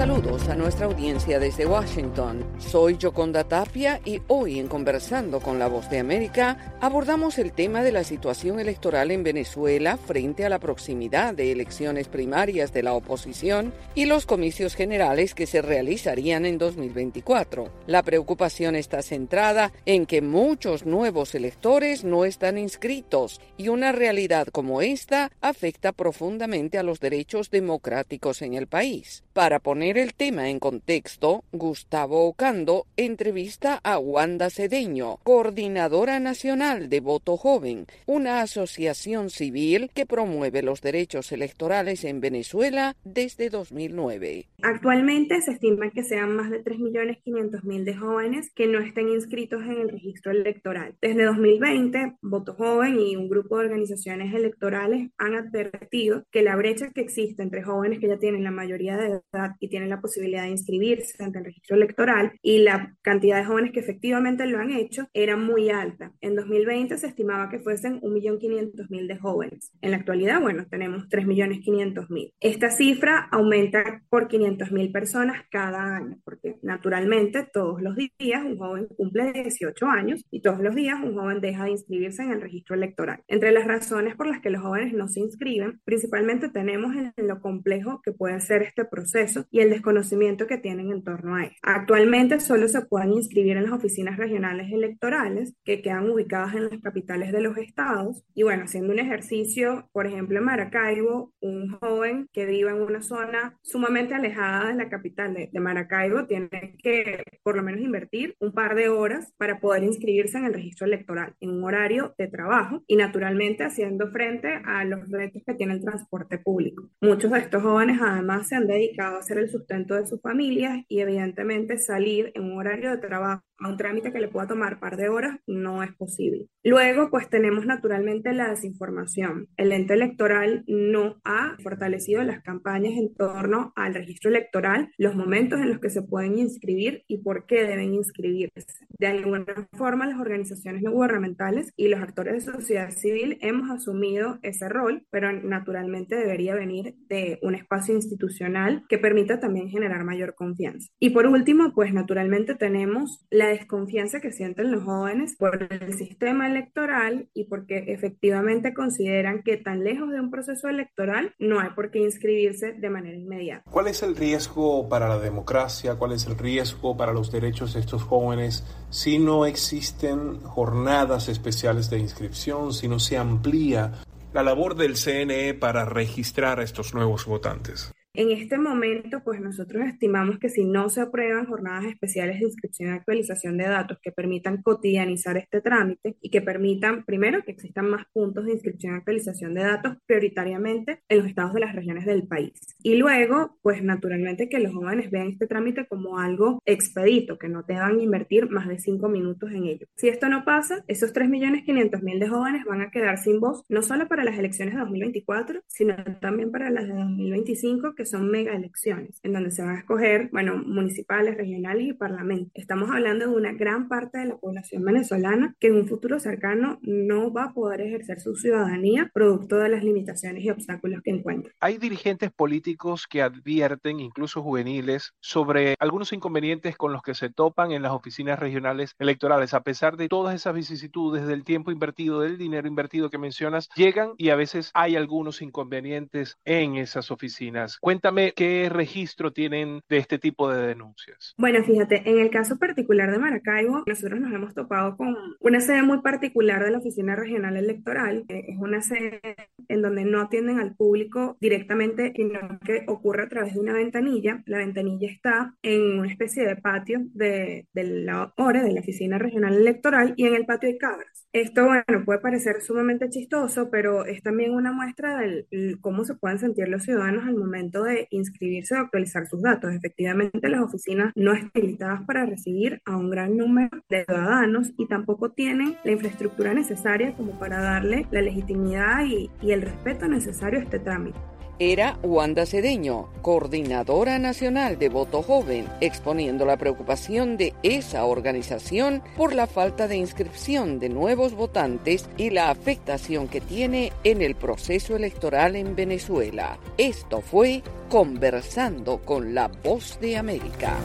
Saludos a nuestra audiencia desde Washington. Soy Joconda Tapia y hoy en Conversando con la Voz de América abordamos el tema de la situación electoral en Venezuela frente a la proximidad de elecciones primarias de la oposición y los comicios generales que se realizarían en 2024. La preocupación está centrada en que muchos nuevos electores no están inscritos y una realidad como esta afecta profundamente a los derechos democráticos en el país. Para poner el tema en contexto, Gustavo Ocando entrevista a Wanda Cedeño, coordinadora nacional de Voto Joven, una asociación civil que promueve los derechos electorales en Venezuela desde 2009. Actualmente se estima que sean más de 3.500.000 de jóvenes que no estén inscritos en el registro electoral. Desde 2020, Voto Joven y un grupo de organizaciones electorales han advertido que la brecha que existe entre jóvenes que ya tienen la mayoría de edad y tienen la posibilidad de inscribirse ante el registro electoral y la cantidad de jóvenes que efectivamente lo han hecho era muy alta. En 2020 se estimaba que fuesen 1.500.000 de jóvenes. En la actualidad, bueno, tenemos 3.500.000. Esta cifra aumenta por 500.000 personas cada año, porque naturalmente todos los días un joven cumple 18 años y todos los días un joven deja de inscribirse en el registro electoral. Entre las razones por las que los jóvenes no se inscriben, principalmente tenemos en lo complejo que puede ser este proceso y el desconocimiento que tienen en torno a él. Actualmente solo se pueden inscribir en las oficinas regionales electorales que quedan ubicadas en las capitales de los estados. Y bueno, haciendo un ejercicio, por ejemplo, en Maracaibo, un joven que viva en una zona sumamente alejada de la capital de, de Maracaibo tiene que por lo menos invertir un par de horas para poder inscribirse en el registro electoral en un horario de trabajo y naturalmente haciendo frente a los retos que tiene el transporte público. Muchos de estos jóvenes además se han dedicado a hacer el sustento de sus familias y evidentemente salir en un horario de trabajo a un trámite que le pueda tomar par de horas no es posible. Luego, pues tenemos naturalmente la desinformación. El ente electoral no ha fortalecido las campañas en torno al registro electoral, los momentos en los que se pueden inscribir y por qué deben inscribirse. De alguna forma, las organizaciones no gubernamentales y los actores de sociedad civil hemos asumido ese rol, pero naturalmente debería venir de un espacio institucional que permita también generar mayor confianza. Y por último, pues naturalmente tenemos la desconfianza que sienten los jóvenes por el sistema electoral y porque efectivamente consideran que tan lejos de un proceso electoral no hay por qué inscribirse de manera inmediata. ¿Cuál es el riesgo para la democracia? ¿Cuál es el riesgo para los derechos de estos jóvenes si no existen jornadas especiales de inscripción, si no se amplía la labor del CNE para registrar a estos nuevos votantes? En este momento, pues nosotros estimamos que si no se aprueban jornadas especiales de inscripción y actualización de datos que permitan cotidianizar este trámite y que permitan, primero, que existan más puntos de inscripción y actualización de datos prioritariamente en los estados de las regiones del país. Y luego, pues naturalmente que los jóvenes vean este trámite como algo expedito, que no te van a invertir más de cinco minutos en ello. Si esto no pasa, esos 3.500.000 de jóvenes van a quedar sin voz, no solo para las elecciones de 2024, sino también para las de 2025 que son mega elecciones, en donde se van a escoger, bueno, municipales, regionales y parlamentos. Estamos hablando de una gran parte de la población venezolana que en un futuro cercano no va a poder ejercer su ciudadanía producto de las limitaciones y obstáculos que encuentra. Hay dirigentes políticos que advierten, incluso juveniles, sobre algunos inconvenientes con los que se topan en las oficinas regionales electorales, a pesar de todas esas vicisitudes, del tiempo invertido, del dinero invertido que mencionas, llegan y a veces hay algunos inconvenientes en esas oficinas. Cuéntame qué registro tienen de este tipo de denuncias. Bueno, fíjate, en el caso particular de Maracaibo, nosotros nos hemos topado con una sede muy particular de la Oficina Regional Electoral. Es una sede en donde no atienden al público directamente, sino que ocurre a través de una ventanilla. La ventanilla está en una especie de patio de, de la hora de la Oficina Regional Electoral y en el patio hay cabras. Esto, bueno, puede parecer sumamente chistoso, pero es también una muestra de cómo se pueden sentir los ciudadanos al momento de inscribirse o actualizar sus datos. Efectivamente, las oficinas no están habilitadas para recibir a un gran número de ciudadanos y tampoco tienen la infraestructura necesaria como para darle la legitimidad y el respeto necesario a este trámite era Wanda Cedeño, coordinadora nacional de Voto Joven, exponiendo la preocupación de esa organización por la falta de inscripción de nuevos votantes y la afectación que tiene en el proceso electoral en Venezuela. Esto fue conversando con la voz de América.